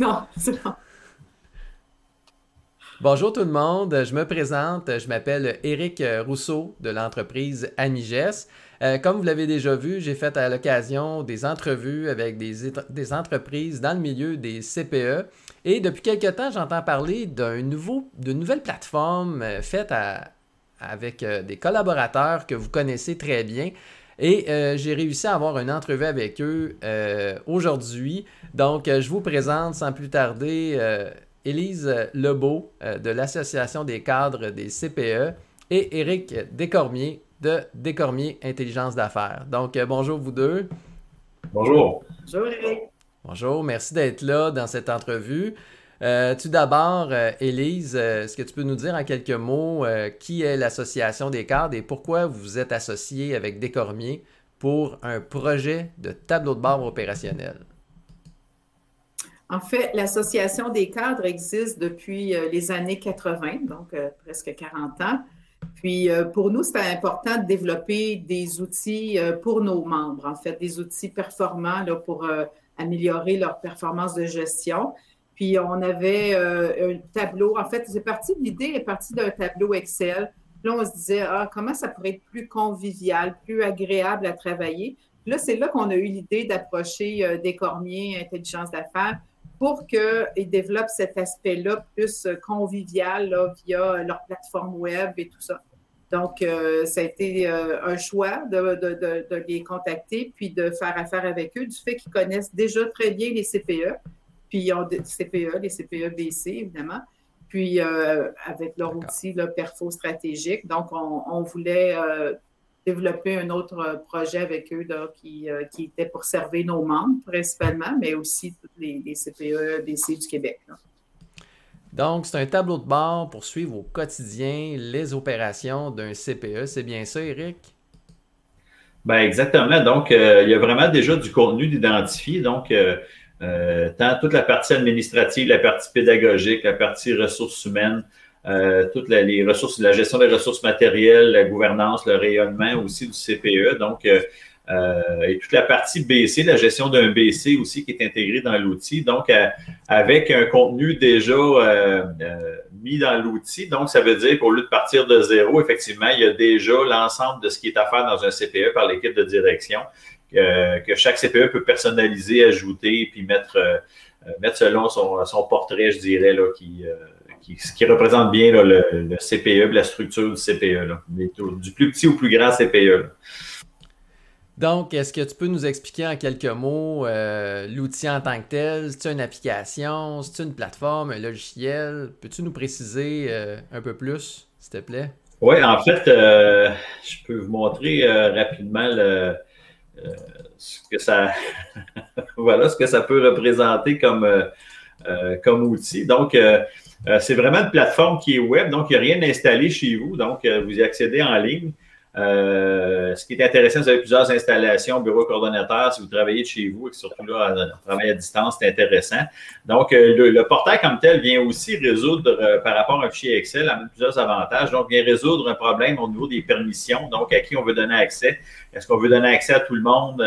Non, c'est bon. Bonjour tout le monde, je me présente, je m'appelle Éric Rousseau de l'entreprise Amiges. Euh, comme vous l'avez déjà vu, j'ai fait à l'occasion des entrevues avec des, entreprises dans le milieu des CPE. Et depuis quelques temps, j'entends parler d'une nouvelle plateforme euh, faite avec euh, des collaborateurs que vous connaissez très bien. Et j'ai réussi à avoir une entrevue avec eux aujourd'hui. Donc, je vous présente sans plus tarder Élise Lebeau de l'Association des cadres des CPE et Éric Descormier de Décormier Intelligence d'affaires. Donc, euh, bonjour vous deux. Bonjour. Bonjour Eric. Bonjour, merci d'être là dans cette entrevue. Euh, tout d'abord, euh, Élise, est-ce que tu peux nous dire en quelques mots qui est l'Association des cadres et pourquoi vous vous êtes associé avec Décormier pour un projet de tableau de bord opérationnel? En fait, l'Association des cadres existe depuis les années 80, donc presque 40 ans. Puis euh, pour nous, c'était important de développer des outils euh, pour nos membres, en fait, des outils performants pour euh, améliorer leur performance de gestion. Puis on avait un tableau, en fait, c'est parti, l'idée est partie d'un tableau Excel. Là, on se disait, ah, comment ça pourrait être plus convivial, plus agréable à travailler? Là, c'est là qu'on a eu l'idée d'approcher des Cormiers Intelligence d'affaires pour qu'ils développent cet aspect-là plus euh, convivial via leur plateforme web et tout ça. Donc, euh, ça a été euh, un choix de, les contacter puis de faire affaire avec eux du fait qu'ils connaissent déjà très bien les CPE, puis ils ont des CPE, les CPE-BC, évidemment, puis avec leur outil là, perfo stratégique. Donc, on, voulait développer un autre projet avec eux qui, qui, était pour servir nos membres principalement, mais aussi les, CPE, DC du Québec. Donc, c'est un tableau de bord pour suivre au quotidien les opérations d'un CPE. C'est bien ça, Eric? Ben exactement. Donc, euh, il y a vraiment déjà du contenu d'identifier. Donc, euh, euh, tant toute la partie administrative, la partie pédagogique, la partie ressources humaines, toutes les ressources, la gestion des ressources matérielles, la gouvernance, le rayonnement aussi du CPE. Donc, euh, et toute la partie BC, la gestion d'un BC aussi qui est intégrée dans l'outil. Donc, euh, avec un contenu déjà euh, mis dans l'outil, donc ça veut dire qu'au lieu de partir de zéro, effectivement, il y a déjà l'ensemble de ce qui est à faire dans un CPE par l'équipe de direction, que chaque CPE peut personnaliser, ajouter, puis mettre, mettre selon son, son, portrait, je dirais, là, qui, qui, qui représente bien le, le, CPE, la structure du CPE, là, du plus petit au plus grand CPE. Donc, est-ce que tu peux nous expliquer en quelques mots euh, l'outil en tant que tel? C'est une application? C'est une plateforme, un logiciel? Peux-tu nous préciser euh, un peu plus, s'il te plaît? Oui, en fait, euh, je peux vous montrer rapidement ce que ça voilà ce que ça peut représenter comme, comme outil. Donc, c'est vraiment une plateforme qui est web, donc il n'y a rien installé chez vous, donc vous y accédez en ligne. Euh, ce qui est intéressant, vous avez plusieurs installations, bureau coordonnateur, si vous travaillez de chez vous et surtout là, on travaille à distance, c'est intéressant. Donc, euh, le, portail comme tel vient aussi résoudre, euh, par rapport à un fichier Excel, a plusieurs avantages. Donc, vient résoudre un problème au niveau des permissions, donc à qui on veut donner accès. Est-ce qu'on veut donner accès à tout le monde?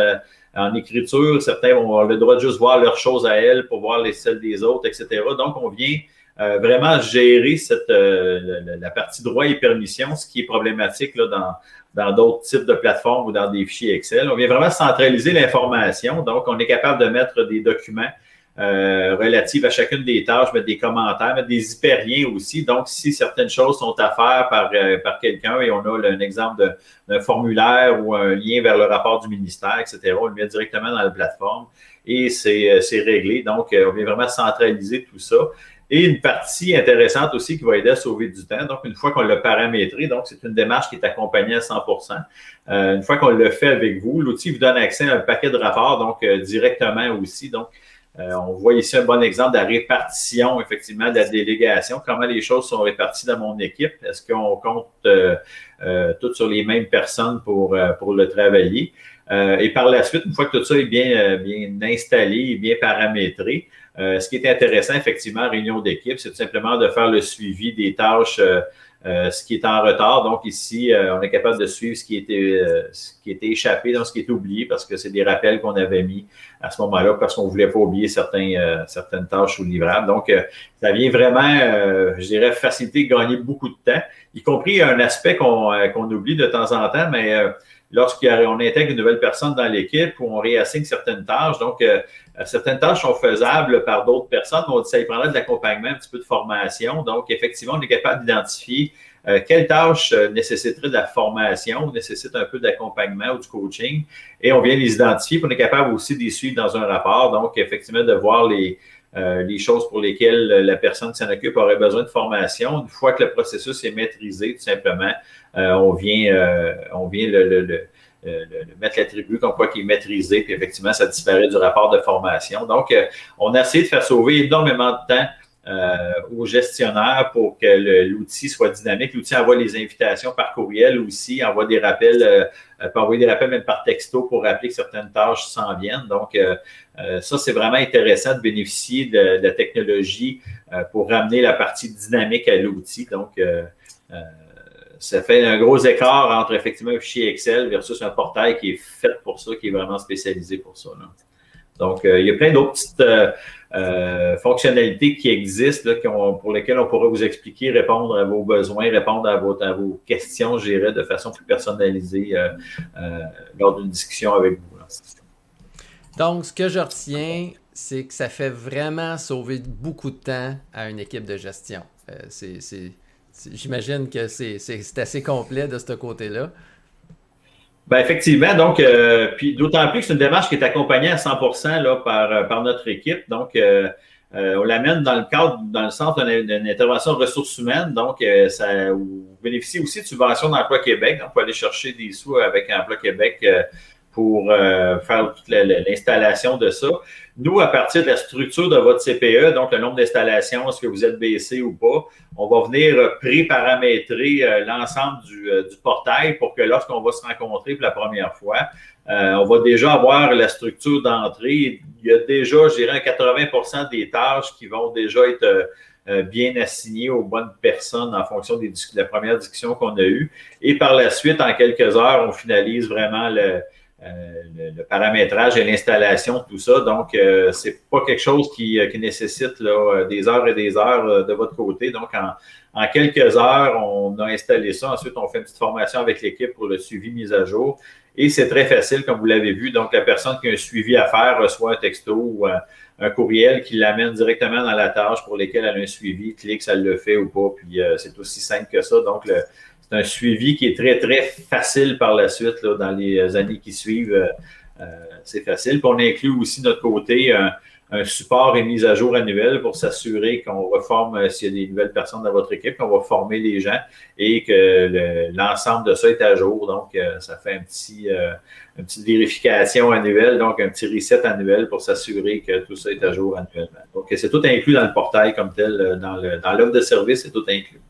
en écriture, certains vont avoir le droit de juste voir leurs choses à elles pour voir les celles des autres, etc. Donc, on vient vraiment gérer cette, la, partie droit et permission, ce qui est problématique là, dans, dans d'autres types de plateformes ou dans des fichiers Excel. On vient vraiment centraliser l'information. Donc, on est capable de mettre des documents euh, relatifs à chacune des tâches, mettre des commentaires, mettre des hyperliens aussi. Donc, si certaines choses sont à faire par, euh, par quelqu'un et on a un exemple d'un formulaire ou un lien vers le rapport du ministère, etc., on le met directement dans la plateforme et c'est euh, réglé. Donc, on vient vraiment centraliser tout ça. Et une partie intéressante aussi qui va aider à sauver du temps. Donc, une fois qu'on l'a paramétré, donc c'est une démarche qui est accompagnée à 100% euh, Une fois qu'on le fait avec vous, l'outil vous donne accès à un paquet de rapports, donc euh, directement aussi. Donc, euh, on voit ici un bon exemple de la répartition, effectivement, de la délégation, comment les choses sont réparties dans mon équipe? Est-ce qu'on compte toutes sur les mêmes personnes pour, pour le travailler? et par la suite, une fois que tout ça est bien, bien installé bien paramétré, euh, ce qui est intéressant, effectivement, en réunion d'équipe, c'est tout simplement de faire le suivi des tâches euh, ce qui est en retard. Donc ici, on est capable de suivre ce qui était, ce qui était échappé, dans ce qui est oublié, parce que c'est des rappels qu'on avait mis à ce moment-là, parce qu'on ne voulait pas oublier certains, certaines tâches ou livrables. Donc, ça vient vraiment, je dirais, faciliter, gagner beaucoup de temps, y compris un aspect qu'on oublie de temps en temps, mais lorsqu'on intègre une nouvelle personne dans l'équipe ou on réassigne certaines tâches. Donc, euh, certaines tâches sont faisables par d'autres personnes, mais ça y prendra de l'accompagnement, un petit peu de formation. Donc, effectivement, on est capable d'identifier euh, quelles tâches euh, nécessiteraient de la formation, nécessitent un peu d'accompagnement ou du coaching, et on vient les identifier. On est capable aussi les suivre dans un rapport. Donc, effectivement, de voir les, les choses pour lesquelles la personne qui s'en occupe aurait besoin de formation. Une fois que le processus est maîtrisé, tout simplement, euh, on vient, euh, on vient le, le, le mettre l'attribut comme quoi qui est maîtrisé, puis effectivement, ça disparaît du rapport de formation. Donc, euh, on a essayé de faire sauver énormément de temps aux gestionnaires pour que l'outil soit dynamique. L'outil envoie les invitations par courriel aussi, envoie des rappels, peut envoyer des rappels même par texto pour rappeler que certaines tâches s'en viennent. Donc, ça, c'est vraiment intéressant de bénéficier de, la technologie pour ramener la partie dynamique à l'outil. Donc, ça fait un gros écart entre effectivement un fichier Excel versus un portail qui est fait pour ça, qui est vraiment spécialisé pour ça. Donc, euh, il y a plein d'autres petites euh, euh, fonctionnalités qui existent pour lesquelles on pourrait vous expliquer, répondre à vos besoins, répondre à, vos questions, je dirais, de façon plus personnalisée lors d'une discussion avec vous. Donc, ce que je retiens, c'est que ça fait vraiment sauver beaucoup de temps à une équipe de gestion. J'imagine que c'est assez complet de ce côté-là. Ben effectivement, donc, euh, puis d'autant plus que c'est une démarche qui est accompagnée à 100% là, par, euh, par notre équipe. Donc, euh, on l'amène dans le cadre, dans le centre d'une intervention ressources humaines. Donc, ça vous bénéficie aussi de subventions d'Emploi Québec. on peut aller chercher des sous avec Emploi Québec pour faire toute l'installation de ça. Nous, à partir de la structure de votre CPE, donc le nombre d'installations, est-ce que vous êtes baissé ou pas, on va venir pré-paramétrer euh, l'ensemble euh, du, portail pour que lorsqu'on va se rencontrer pour la première fois, euh, on va déjà avoir la structure d'entrée. Il y a déjà, je dirais, 80% des tâches qui vont déjà être bien assignées aux bonnes personnes en fonction des, de la première discussion qu'on a eue. Et par la suite, en quelques heures, on finalise vraiment le, euh, le, paramétrage et l'installation, tout ça. Donc, euh, c'est pas quelque chose qui, euh, nécessite des heures et des heures de votre côté. Donc, en, quelques heures, on a installé ça. Ensuite, on fait une petite formation avec l'équipe pour le suivi mise à jour. Et c'est très facile, comme vous l'avez vu. Donc, la personne qui a un suivi à faire reçoit un texto ou un, courriel qui l'amène directement dans la tâche pour lesquelles elle a un suivi, clique, ça le fait ou pas. Puis, c'est aussi simple que ça. Donc, le, un suivi qui est très, très facile par la suite dans les années qui suivent. Euh, euh, c'est facile. Puis on inclut aussi notre côté un, support et mise à jour annuel pour s'assurer qu'on reforme euh, s'il y a des nouvelles personnes dans votre équipe, qu'on va former les gens et que l'ensemble de ça est à jour. Donc, ça fait un petit, une petite vérification annuelle, donc un petit reset annuel pour s'assurer que tout ça est à jour annuellement. Donc, c'est tout inclus dans le portail comme tel, dans l'offre de service, c'est tout inclus.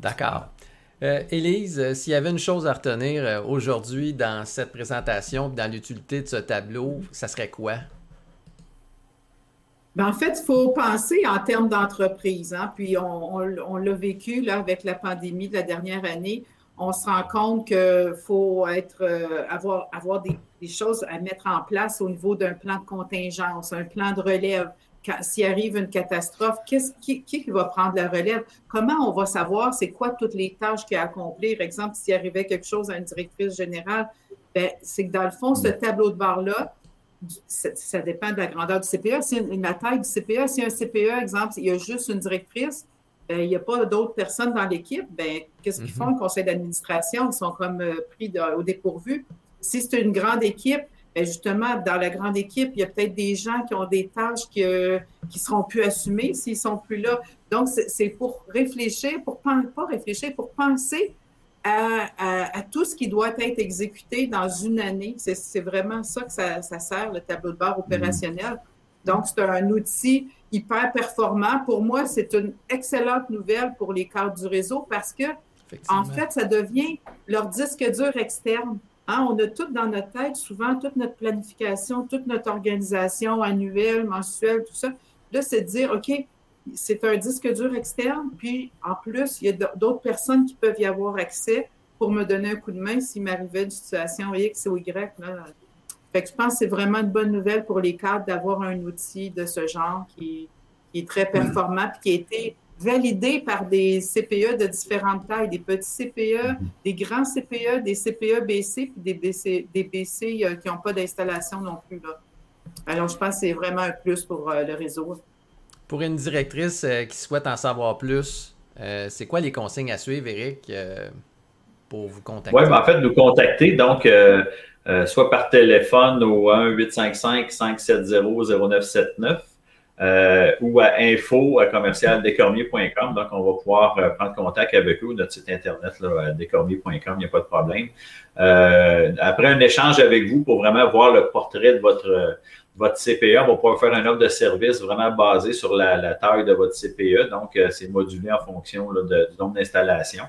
D'accord. Euh, Élise, euh, s'il y avait une chose à retenir euh, aujourd'hui dans cette présentation, dans l'utilité de ce tableau, ça serait quoi? Ben, en fait, il faut penser en termes d'entreprise. Hein. Puis on, l'a vécu là, avec la pandémie de la dernière année. On se rend compte qu'il faut être, avoir, des, choses à mettre en place au niveau d'un plan de contingence, un plan de relève, s'il arrive une catastrophe, qui, qui, va prendre la relève? Comment on va savoir c'est quoi toutes les tâches qu'il y a à accomplir? Par exemple, s'il arrivait quelque chose à une directrice générale, ben, c'est que dans le fond, ce tableau de bord-là, ça, dépend de la grandeur du CPA. Si la taille du CPA, si un CPA, exemple, il y a juste une directrice, il n'y a pas d'autres personnes dans l'équipe, ben, qu'est-ce qu'ils mm-hmm. font? Le conseil d'administration, ils sont comme euh, pris au dépourvu. Si c'est une grande équipe, ben, justement, dans la grande équipe, il y a peut-être des gens qui ont des tâches qui ne seront plus assumées s'ils ne sont plus là. Donc, c'est pour réfléchir, pour pas réfléchir, pour penser à, tout ce qui doit être exécuté dans une année. C'est vraiment ça que ça, sert, le tableau de bord opérationnel. Donc, c'est un outil hyper performant. Pour moi, c'est une excellente nouvelle pour les cadres du réseau parce que, en fait, ça devient leur disque dur externe. Hein, on a tout dans notre tête, souvent, toute notre planification, toute notre organisation annuelle, mensuelle, tout ça. Là, c'est de dire, OK, c'est un disque dur externe, puis en plus, il y a d'autres personnes qui peuvent y avoir accès pour me donner un coup de main s'il m'arrivait une situation X ou Y. Fait que je pense que c'est vraiment une bonne nouvelle pour les cadres d'avoir un outil de ce genre qui, est très performant et qui a été validé par des CPE de différentes tailles, des petits CPE, des grands CPE, des CPE BC, puis des BC, des BC euh, qui n'ont pas d'installation non plus. Là. Alors, je pense que c'est vraiment un plus pour euh, le réseau. Pour une directrice euh, qui souhaite en savoir plus, c'est quoi les consignes à suivre, Eric, pour vous contacter? Oui, ben, en fait, nous contacter, donc, soit par téléphone au 1-855-570-0979 euh, ou à info commercial Donc, on va pouvoir euh, prendre contact avec eux, notre site internet, là, il n'y a pas de problème. Euh, après un échange avec vous pour vraiment voir le portrait de votre, votre CPE, on va pouvoir faire un offre de service vraiment basé sur la, taille de votre CPE. Donc, c'est modulé en fonction là, de, du nombre d'installations.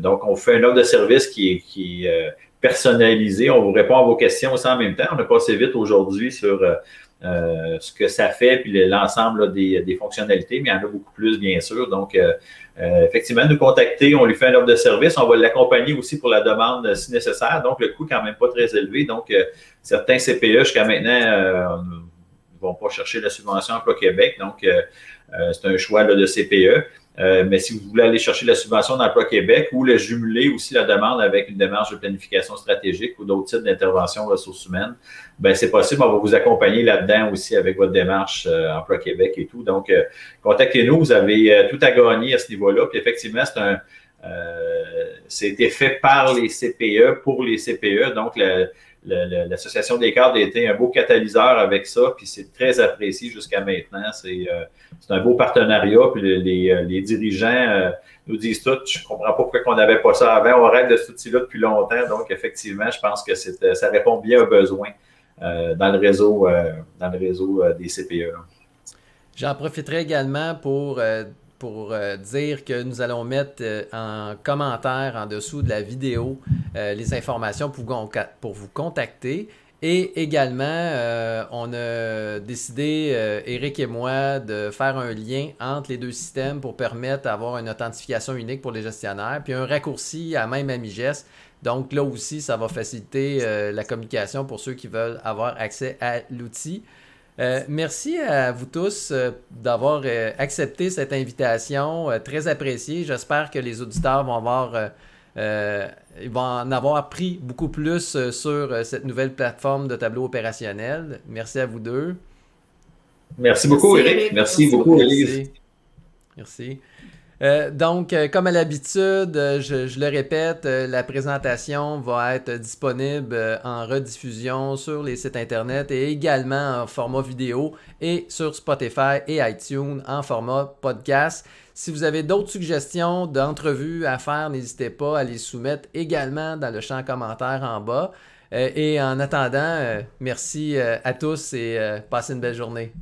donc, on fait un offre de service qui est, qui personnalisé. On vous répond à vos questions aussi en même temps. On a passé vite aujourd'hui sur euh, ce que ça fait, puis l'ensemble des, fonctionnalités, mais il y en a beaucoup plus, bien sûr. Donc, euh, euh, effectivement, nous contacter, on lui fait un offre de service, on va l'accompagner aussi pour la demande si nécessaire. Donc, le coût quand même pas très élevé. Donc, certains CPE jusqu'à maintenant ne vont pas chercher la subvention Emploi Québec. Donc, c'est un choix de CPE. Euh, mais si vous voulez aller chercher la subvention d'emploi Québec ou le jumeler aussi la demande avec une démarche de planification stratégique ou d'autres types d'intervention ressources humaines, ben c'est possible. On va vous accompagner là-dedans aussi avec votre démarche euh, Emploi Québec et tout. Donc, euh, contactez-nous. Vous avez tout à gagner à ce niveau-là. Puis effectivement, c'est un c'était fait par les CPE pour les CPE. Donc, l'Association des cadres a été un beau catalyseur avec ça, puis c'est très apprécié jusqu'à maintenant. C'est euh, un beau partenariat, puis les, euh, les dirigeants euh, nous disent tout. Je comprends pas pourquoi on n'avait pas ça avant. On rêve de cet outil-là depuis longtemps, donc effectivement, je pense que ça répond bien aux besoins dans le réseau, dans le réseau des CPE. J'en profiterai également pour pour euh, dire que nous allons mettre euh, en commentaire en dessous de la vidéo euh, les informations pour, pour, vous contacter. Et également, on a décidé, Eric et moi, de faire un lien entre les deux systèmes pour permettre d'avoir une authentification unique pour les gestionnaires, puis un raccourci à même Amiges. Donc là aussi, ça va faciliter la communication pour ceux qui veulent avoir accès à l'outil. Euh, merci à vous tous euh, d'avoir euh, accepté cette invitation, très appréciée. J'espère que les auditeurs vont avoir, ils vont en avoir appris beaucoup plus sur cette nouvelle plateforme de tableau opérationnel. Merci à vous deux. Merci beaucoup, Eric. Merci, beaucoup, Elise. Merci. Euh, donc, euh, comme à l'habitude, euh, je, le répète, la présentation va être disponible en rediffusion sur les sites internet et également en format vidéo et sur Spotify et iTunes en format podcast. Si vous avez d'autres suggestions d'entrevues à faire, n'hésitez pas à les soumettre également dans le champ commentaire en bas. et en attendant, merci à tous et passez une belle journée.